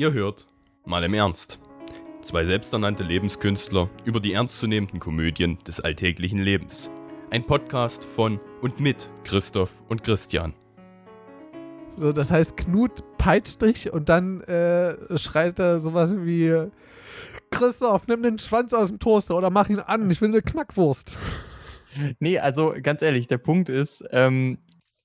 Ihr hört mal im Ernst. Zwei selbsternannte Lebenskünstler über die ernstzunehmenden Komödien des alltäglichen Lebens. Ein Podcast von und mit Christoph und Christian. So, das heißt, Knut peitscht dich und dann äh, schreit er sowas wie: Christoph, nimm den Schwanz aus dem Toaster oder mach ihn an, ich will eine Knackwurst. Nee, also ganz ehrlich, der Punkt ist, ähm,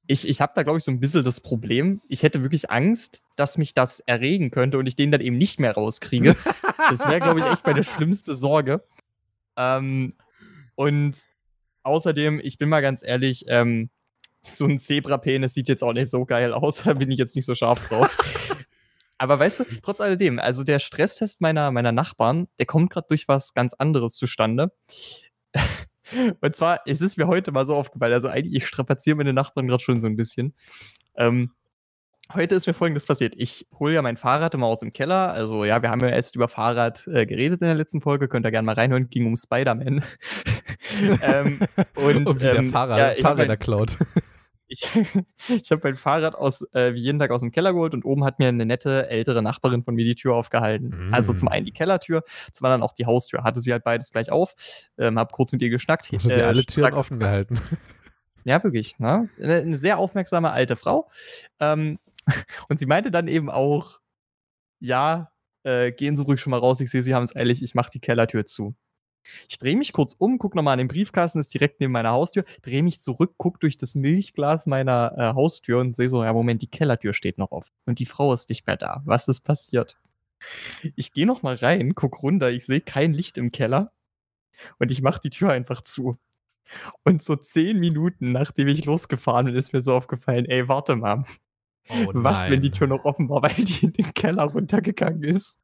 ich, ich habe da, glaube ich, so ein bisschen das Problem. Ich hätte wirklich Angst, dass mich das erregen könnte und ich den dann eben nicht mehr rauskriege. das wäre, glaube ich, echt meine schlimmste Sorge. Ähm, und außerdem, ich bin mal ganz ehrlich, ähm, so ein Zebra-Penis sieht jetzt auch nicht so geil aus, da bin ich jetzt nicht so scharf drauf. Aber weißt du, trotz alledem, also der Stresstest meiner, meiner Nachbarn, der kommt gerade durch was ganz anderes zustande. Und zwar, es ist mir heute mal so aufgefallen, also eigentlich, ich strapaziere meine Nachbarn gerade schon so ein bisschen. Ähm, heute ist mir folgendes passiert. Ich hole ja mein Fahrrad immer aus dem Keller. Also, ja, wir haben ja erst über Fahrrad äh, geredet in der letzten Folge. Könnt ihr gerne mal reinhören. Ging um Spider-Man. ähm, und, und wie der ähm, Fahrrad, ja, Fahrräder klaut ich, ich habe mein Fahrrad aus, äh, wie jeden Tag aus dem Keller geholt und oben hat mir eine nette ältere Nachbarin von mir die Tür aufgehalten. Mm. Also zum mm. einen die Kellertür, zum anderen auch die Haustür. Hatte sie halt beides gleich auf. Ähm, hab kurz mit ihr geschnackt. Hast du dir äh, alle Türen offen gehalten? Ja, wirklich. Ne? Eine, eine, sehr aufmerksame alte Frau. Ähm, und sie meinte dann eben auch, ja, äh, gehen Sie ruhig schon mal raus. Ich sehe, Sie haben es eilig. Ich mache die Kellertür zu. Ich drehe mich kurz um, gucke nochmal an den Briefkasten, ist direkt neben meiner Haustür, drehe mich zurück, gucke durch das Milchglas meiner äh, Haustür und sehe so, ja, Moment, die Kellertür steht noch offen. Und die Frau ist nicht mehr da. Was ist passiert? Ich gehe nochmal rein, gucke runter, ich sehe kein Licht im Keller und ich mache die Tür einfach zu. Und so zehn Minuten, nachdem ich losgefahren bin, ist mir so aufgefallen, ey, warte mal. Oh Was, wenn die Tür noch offen war, weil die in den Keller runtergegangen ist?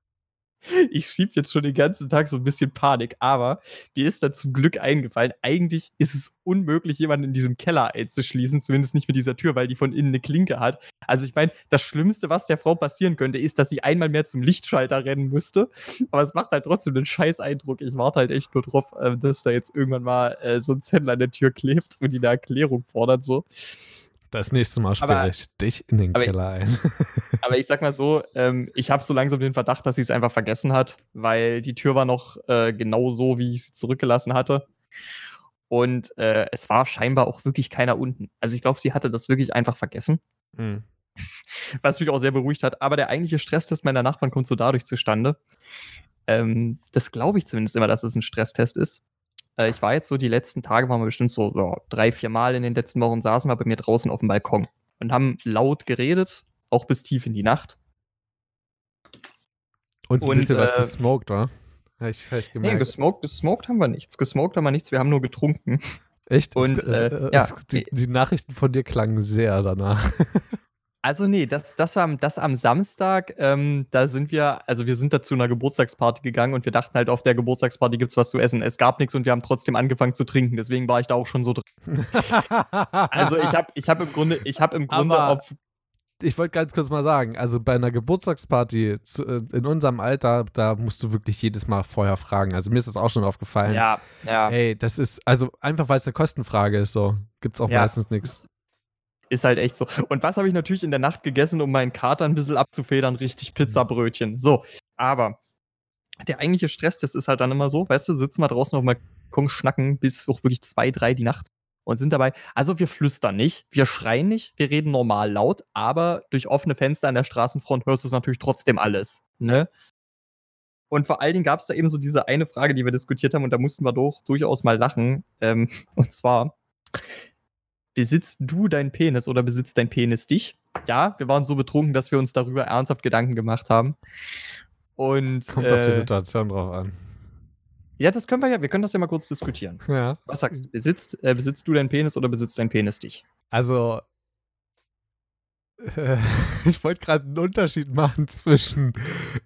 Ich schiebe jetzt schon den ganzen Tag so ein bisschen Panik, aber mir ist da zum Glück eingefallen, eigentlich ist es unmöglich, jemanden in diesem Keller einzuschließen, zumindest nicht mit dieser Tür, weil die von innen eine Klinke hat. Also ich meine, das Schlimmste, was der Frau passieren könnte, ist, dass sie einmal mehr zum Lichtschalter rennen müsste. Aber es macht halt trotzdem einen scheiß Eindruck. Ich warte halt echt nur drauf, äh, dass da jetzt irgendwann mal äh, so ein Zettel an der Tür klebt und die eine Erklärung fordert so. Das nächste Mal sperre ich dich in den Keller ein. aber ich sag mal so, ähm, ich habe so langsam den Verdacht, dass sie es einfach vergessen hat, weil die Tür war noch äh, genau so, wie ich sie zurückgelassen hatte. Und äh, es war scheinbar auch wirklich keiner unten. Also ich glaube, sie hatte das wirklich einfach vergessen. Hm. Was mich auch sehr beruhigt hat. Aber der eigentliche Stresstest meiner Nachbarn kommt so dadurch zustande. Ähm, das glaube ich zumindest immer, dass es ein Stresstest ist. Äh, ich war jetzt so die letzten Tage, waren wir bestimmt so ja, drei, vier Mal in den letzten Wochen, saßen wir bei mir draußen auf dem Balkon und haben laut geredet, auch bis tief in die Nacht. Und ein und, bisschen äh, was gesmoked, wa? Hab ich, hab ich gemerkt. Nee, gesmoked, gesmoked haben wir nichts. Gesmoked haben wir nichts, wir haben nur getrunken. Echt? Und, es, äh, äh, ja, die, die, Nachrichten von dir klangen sehr danach. Also nee, das, das war das am Samstag. Ähm, da sind wir, also wir sind da zu einer Geburtstagsparty gegangen und wir dachten halt, auf der Geburtstagsparty gibt's was zu essen. Es gab nichts und wir haben trotzdem angefangen zu trinken. Deswegen war ich da auch schon so drin. also ich habe ich hab im Grunde, ich habe im Grunde Aber auf ich wollte ganz kurz mal sagen, also bei einer Geburtstagsparty zu, äh, in unserem Alter, da musst du wirklich jedes Mal vorher fragen. Also mir ist das auch schon aufgefallen. Ja, ja. Ey, das ist, also einfach weil es eine Kostenfrage ist, so gibt es auch ja. meistens nichts. Ist halt echt so. Und was habe ich natürlich in der Nacht gegessen, um meinen Kater ein bisschen abzufedern? Richtig Pizzabrötchen. So, aber der eigentliche Stress, das ist halt dann immer so, weißt du, sitzen wir draußen auf dem Balkon, schnacken bis auch wirklich zwei, drei die Nacht und sind dabei. Also wir flüstern nicht, wir schreien nicht, wir reden normal laut, aber durch offene Fenster an der Straßenfront hörst du es natürlich trotzdem alles. Ne? Und vor allen Dingen gab es da eben so diese eine Frage, die wir diskutiert haben, und da mussten wir doch durchaus mal lachen. Ähm, und zwar, besitzt du deinen Penis oder besitzt dein Penis dich? Ja, wir waren so betrunken, dass wir uns darüber ernsthaft Gedanken gemacht haben. Und, Kommt äh, auf die äh, Situation drauf an. Ja, das können wir ja, wir können das ja mal kurz diskutieren. Ja. Was sagst du? Besitzt, äh, besitzt du deinen Penis oder besitzt dein Penis dich? Also, ich wollte gerade einen Unterschied machen zwischen,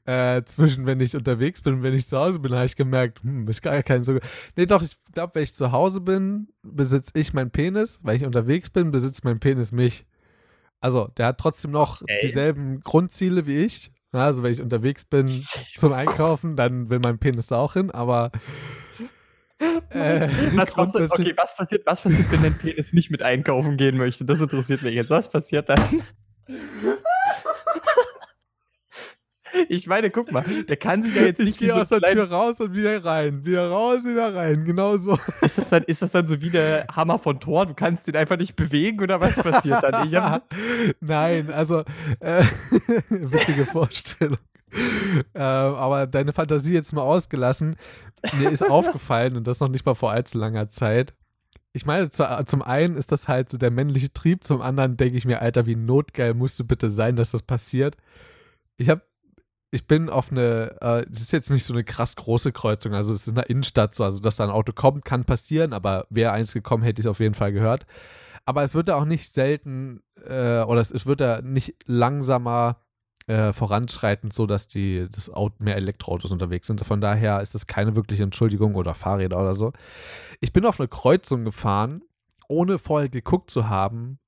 äh, zwischen, wenn ich unterwegs bin und wenn ich zu Hause bin, habe ich gemerkt, hm, ist gar kein so. Nee, doch, ich glaube, wenn ich zu Hause bin, besitze ich meinen Penis. Wenn ich unterwegs bin, besitzt mein Penis mich. Also, der hat trotzdem noch Ey. dieselben Grundziele wie ich. Also, wenn ich unterwegs bin zum Einkaufen, dann will mein Penis da auch hin, aber. Äh, was, was, okay, was passiert, was passiert, wenn dein Penis nicht mit einkaufen gehen möchte? Das interessiert mich jetzt. Was passiert dann? Ich meine, guck mal, der kann sich ja jetzt Ich nicht wie gehe so aus der Tür raus und wieder rein. Wieder raus, wieder rein. Genau so. Ist das, dann, ist das dann so wie der Hammer von Thor? Du kannst ihn einfach nicht bewegen oder was passiert dann? Ich hab, Nein, also äh, witzige Vorstellung. Äh, aber deine Fantasie jetzt mal ausgelassen. Mir ist aufgefallen, und das noch nicht mal vor allzu langer Zeit. Ich meine, zu, zum einen ist das halt so der männliche Trieb, zum anderen denke ich mir, Alter, wie notgeil musst du bitte sein, dass das passiert. Ich habe, ich bin auf eine, äh, das ist jetzt nicht so eine krass große Kreuzung, also es ist in der Innenstadt so, also dass da ein Auto kommt, kann passieren, aber wäre eins gekommen, hätte ich es auf jeden Fall gehört. Aber es wird da auch nicht selten, äh, oder es, es wird da nicht langsamer äh, voranschreitend, so dass die das Auto, mehr Elektroautos unterwegs sind. Von daher ist es keine wirkliche Entschuldigung oder Fahrräder oder so. Ich bin auf eine Kreuzung gefahren, ohne vorher geguckt zu haben,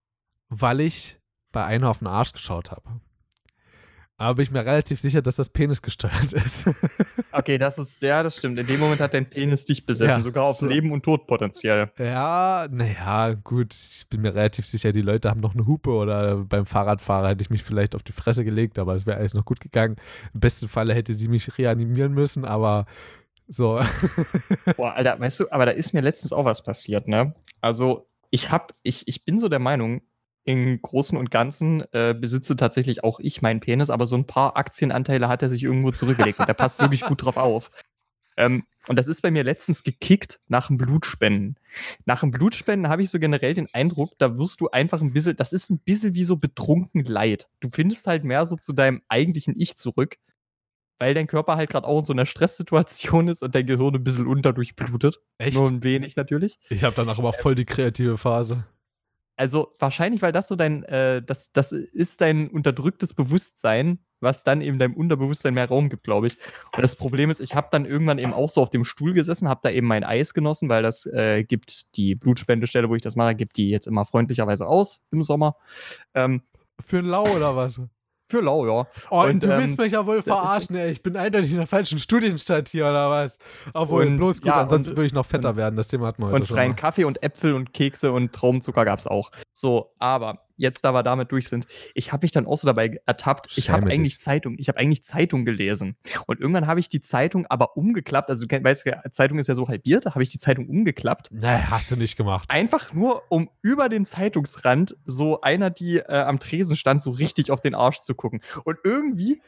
weil ich bei einer auf den Arsch geschaut habe. Aber bin ich mir relativ sicher, dass das Penis gesteuert ist. okay, das ist, ja, das stimmt. In dem Moment hat dein Penis dich besessen, Ja, sogar auf so. Leben und Tod potenziell. Ja, naja, gut. Ich bin mir relativ sicher, die Leute haben noch eine Hupe oder beim Fahrradfahrer hätte ich mich vielleicht auf die Fresse gelegt, aber es wäre alles noch gut gegangen. Im besten Falle hätte sie mich reanimieren müssen, aber so. Boah, Alter, weißt du, aber da ist mir letztens auch was passiert, ne? Also, ich hab, ich, ich bin so der Meinung, im Großen und Ganzen äh, besitze tatsächlich auch ich meinen Penis, aber so ein paar Aktienanteile hat er sich irgendwo zurückgelegt und der passt wirklich gut drauf auf. Ähm, und das ist bei mir letztens gekickt nach dem Blutspenden. Nach dem Blutspenden habe ich so generell den Eindruck, da wirst du einfach ein bisschen, das ist ein bisschen wie so betrunken Leid. Du findest halt mehr so zu deinem eigentlichen Ich zurück, weil dein Körper halt gerade auch in so einer Stresssituation ist und dein Gehirn ein bisschen unterdurchblutet. Echt? Nur ein wenig natürlich. Ich habe danach aber voll die kreative Phase. Also wahrscheinlich, weil das so dein, äh, das, das ist dein unterdrücktes Bewusstsein, was dann eben deinem Unterbewusstsein mehr Raum gibt, glaube ich. Und das Problem ist, ich habe dann irgendwann eben auch so auf dem Stuhl gesessen, habe da eben mein Eis genossen, weil das äh, gibt die Blutspendestelle, wo ich das mache, gibt die jetzt immer freundlicherweise aus im Sommer. Ähm, Für ein Lau oder was? Für lau, ja. Oh, Und, du ähm, willst mich ja wohl verarschen, ey. Ich bin eindeutig in der falschen Studienstadt hier oder was? Obwohl, Und, bloß gut, ja, ansonsten und- würde ich noch fetter werden. Das Thema hatten wir heute Und freien. Kaffee und Äpfel und Kekse und Traubenzucker gab es auch. So, aber jetzt, da wir damit durch sind, ich habe mich dann auch so dabei ertappt. Ich habe Schäme eigentlich dich. Zeitung, ich habe eigentlich Zeitung gelesen. Und irgendwann habe ich die Zeitung aber umgeklappt. Also, du weißt du, Zeitung ist ja so halbiert, da habe ich die Zeitung umgeklappt. Nee, hast du nicht gemacht. Einfach nur, um über den Zeitungsrand so einer, die äh, am Tresen stand, so richtig auf den Arsch zu gucken. Und irgendwie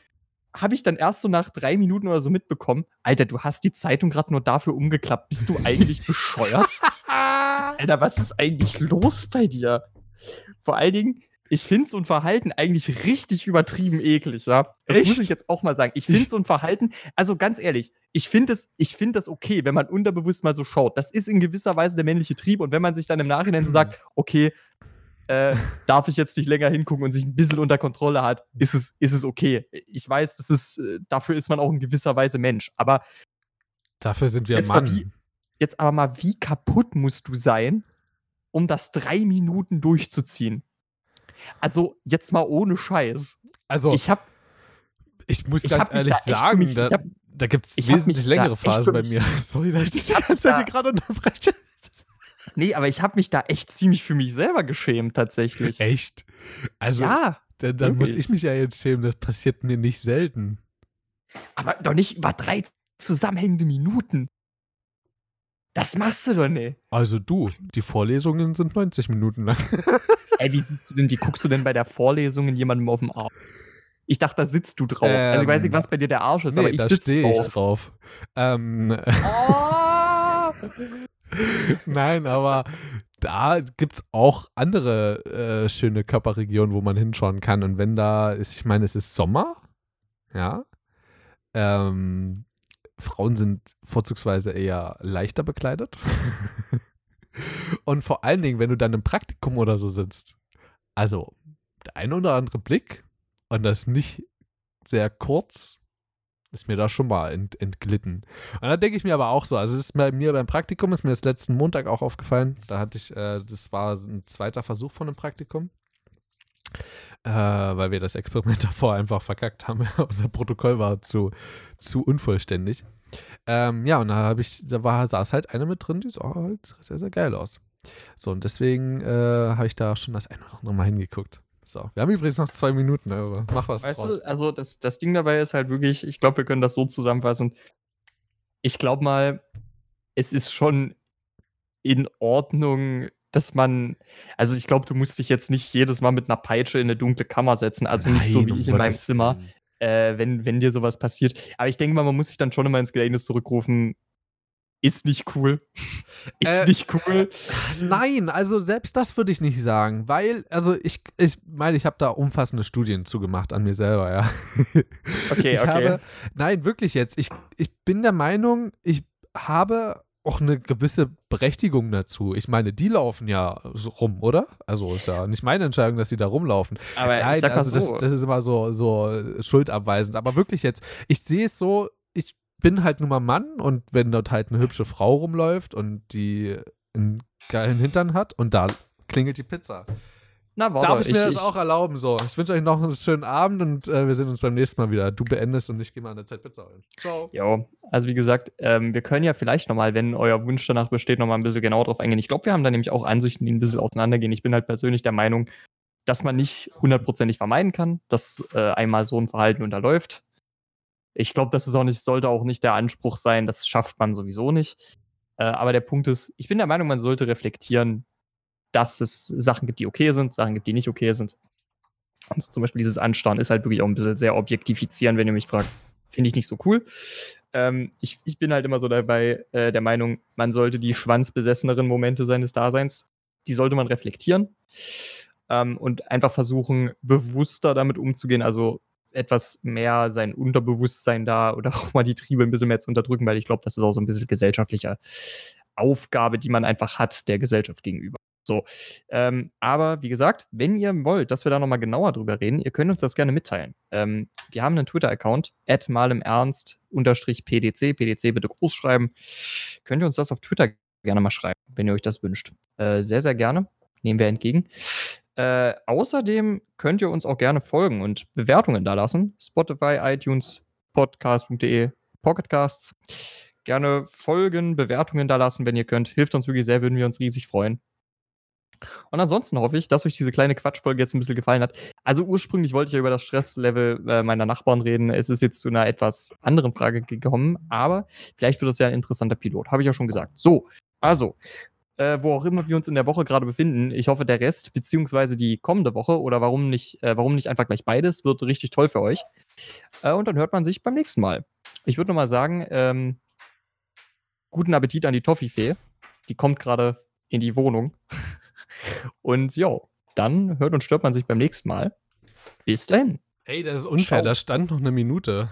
habe ich dann erst so nach drei Minuten oder so mitbekommen, Alter, du hast die Zeitung gerade nur dafür umgeklappt. Bist du eigentlich bescheuert? Alter, was ist eigentlich los bei dir? Vor allen Dingen, ich finde so ein Verhalten eigentlich richtig übertrieben eklig, ja. Das Echt? muss ich jetzt auch mal sagen. Ich finde so ein Verhalten, also ganz ehrlich, ich finde es, ich finde das okay, wenn man unterbewusst mal so schaut. Das ist in gewisser Weise der männliche Trieb und wenn man sich dann im Nachhinein so sagt, okay, äh, darf ich jetzt nicht länger hingucken und sich ein bisschen unter Kontrolle hat, ist es, ist es okay. Ich weiß, das ist, äh, dafür ist man auch in gewisser Weise Mensch. Aber Dafür sind wir Jetzt mal Mann. wie- jetzt aber mal, wie kaputt musst du sein, um das drei Minuten durchzuziehen? Also, jetzt mal ohne Scheiß. Also, ich, Ich habe muss ich ganz ehrlich sagen, mich- da, ich da gibt es ich wesentlich längere Phasen bei mir. Sorry, dass ich das die ganze Zeit gerade unterbreche. Nee, aber ich habe mich da echt ziemlich für mich selber geschämt, tatsächlich. Echt? Also, ja, dann, dann muss ich mich ja jetzt schämen. Das passiert mir nicht selten. aber doch nicht über drei zusammenhängende Minuten. Das machst du doch nicht. Also du, die Vorlesungen sind 90 Minuten lang. Ey, wie, siehst du denn- wie guckst du denn bei der Vorlesung in jemandem auf dem Arsch? Ich dachte, da sitzt du drauf. also ich weiß nicht, Ähm, was bei dir der Arsch ist, aber ich da sitze stehe ich drauf. drauf. Ähm, Oh! nein, aber da gibt es auch andere äh, schöne Körperregionen, wo man hinschauen kann. Und wenn da ist, ich meine, es ist Sommer, ja. Ähm, Frauen sind vorzugsweise eher leichter bekleidet. Und vor allen Dingen, wenn du dann im Praktikum oder so sitzt, also der ein oder andere Blick und das nicht sehr kurz, ist mir da schon mal ent, entglitten. Und da denke ich mir aber auch so, also es ist bei mir beim Praktikum, ist mir das letzten Montag auch aufgefallen, da hatte ich, äh, das war ein zweiter Versuch von einem Praktikum, äh, weil wir das Experiment davor einfach verkackt haben. Unser Protokoll war zu, zu unvollständig. Ähm, ja, und da habe ich, da war, saß halt eine mit drin, die sah halt sehr, sehr geil aus. So, und deswegen äh, habe ich da schon das ein oder andere Mal hingeguckt. So, wir haben übrigens noch zwei Minuten, also mach was Weißt draus. du, also das, das Ding dabei ist halt wirklich, ich glaube, wir können das so zusammenfassen. Ich glaube mal, es ist schon in Ordnung, dass man, also ich glaube, du musst dich jetzt nicht jedes Mal mit einer Peitsche in eine dunkle Kammer setzen, also nicht so Nein, wie ich in meinem Zimmer, äh, wenn, wenn dir sowas passiert. Aber ich denke mal, man muss sich dann schon immer ins Gedächtnis zurückrufen, ist nicht cool. ist Äh, nicht cool. Nein, also selbst das würde ich nicht sagen, weil, also ich, ich meine, ich habe da umfassende Studien zugemacht an mir selber, ja. Okay, ich okay. Habe, nein, wirklich jetzt. Ich, ich bin der Meinung, ich habe auch eine gewisse Berechtigung dazu. Ich meine, die laufen ja so rum, oder? Also ist ja nicht meine Entscheidung, dass sie da rumlaufen. Aber ich Nein, also so, das, das ist immer so, so schuldabweisend. Aber wirklich jetzt, ich sehe es so, ich bin halt nun mal Mann und wenn dort halt eine hübsche Frau rumläuft und die einen geilen Hintern hat und da klingelt die Pizza. Na, warte, Darf ich mir das ich- auch erlauben? So, ich wünsche euch noch einen schönen Abend und äh, wir sehen uns beim nächsten Mal wieder. Du beendest und ich gehe mal an der Zeit Pizza holen. Ciao. Ja, also wie gesagt, ähm, wir können ja vielleicht nochmal, wenn euer Wunsch danach besteht, nochmal ein bisschen genauer drauf eingehen. Ich glaube, wir haben da nämlich auch Ansichten, die ein bisschen auseinandergehen. Ich bin halt persönlich der Meinung, dass man nicht hundertprozentig vermeiden kann, dass äh, einmal so ein Verhalten unterläuft. Ich glaube, das ist auch nicht, sollte auch nicht der Anspruch sein, das schafft man sowieso nicht. Äh, aber der Punkt ist, ich bin der Meinung, man sollte reflektieren, dass es Sachen gibt, die okay sind, Sachen gibt, die nicht okay sind. Und so zum Beispiel dieses Anstarren ist halt wirklich auch ein bisschen sehr objektifizierend, wenn ihr mich fragt. Finde ich nicht so cool. Ähm, ich, ich bin halt immer so dabei äh, der Meinung, man sollte die schwanzbesesseneren Momente seines Daseins, die sollte man reflektieren ähm, und einfach versuchen, bewusster damit umzugehen, also etwas mehr sein Unterbewusstsein da oder auch mal die Triebe ein bisschen mehr zu unterdrücken, weil ich glaube, das ist auch so ein bisschen gesellschaftliche Aufgabe, die man einfach hat der Gesellschaft gegenüber. So, ähm, aber wie gesagt, wenn ihr wollt, dass wir da nochmal genauer drüber reden, ihr könnt uns das gerne mitteilen. Ähm, wir haben einen Twitter-Account, malimernst-pdc, PDC bitte groß schreiben. Könnt ihr uns das auf Twitter gerne mal schreiben, wenn ihr euch das wünscht. Äh, sehr, sehr gerne. Nehmen wir entgegen. Äh, außerdem könnt ihr uns auch gerne folgen und Bewertungen da lassen. Spotify, iTunes, podcast.de, Pocketcasts. Gerne folgen, Bewertungen da lassen, wenn ihr könnt. Hilft uns wirklich sehr, würden wir uns riesig freuen. Und ansonsten hoffe ich, dass euch diese kleine Quatschfolge jetzt ein bisschen gefallen hat. Also ursprünglich wollte ich ja über das Stresslevel äh, meiner Nachbarn reden. Es ist jetzt zu einer etwas anderen Frage gekommen, aber vielleicht wird das ja ein interessanter Pilot. Habe ich ja schon gesagt. So, also, äh, wo auch immer wir uns in der Woche gerade befinden, ich hoffe, der Rest, beziehungsweise die kommende Woche oder warum nicht, äh, warum nicht einfach gleich beides, wird richtig toll für euch. Äh, und dann hört man sich beim nächsten Mal. Ich würde nochmal sagen, ähm, guten Appetit an die Toffifee. Die kommt gerade in die Wohnung. Und ja, dann hört und stört man sich beim nächsten Mal. Bis dahin. Ey, das ist unfair, Ciao. da stand noch eine Minute.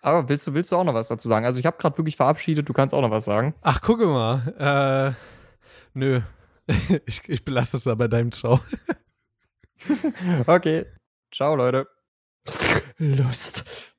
Aber willst du, willst du auch noch was dazu sagen? Also ich habe gerade wirklich verabschiedet, du kannst auch noch was sagen. Ach, gucke mal. Äh, nö. ich, ich belasse es da bei deinem Ciao. Okay. Ciao, Leute. Lust.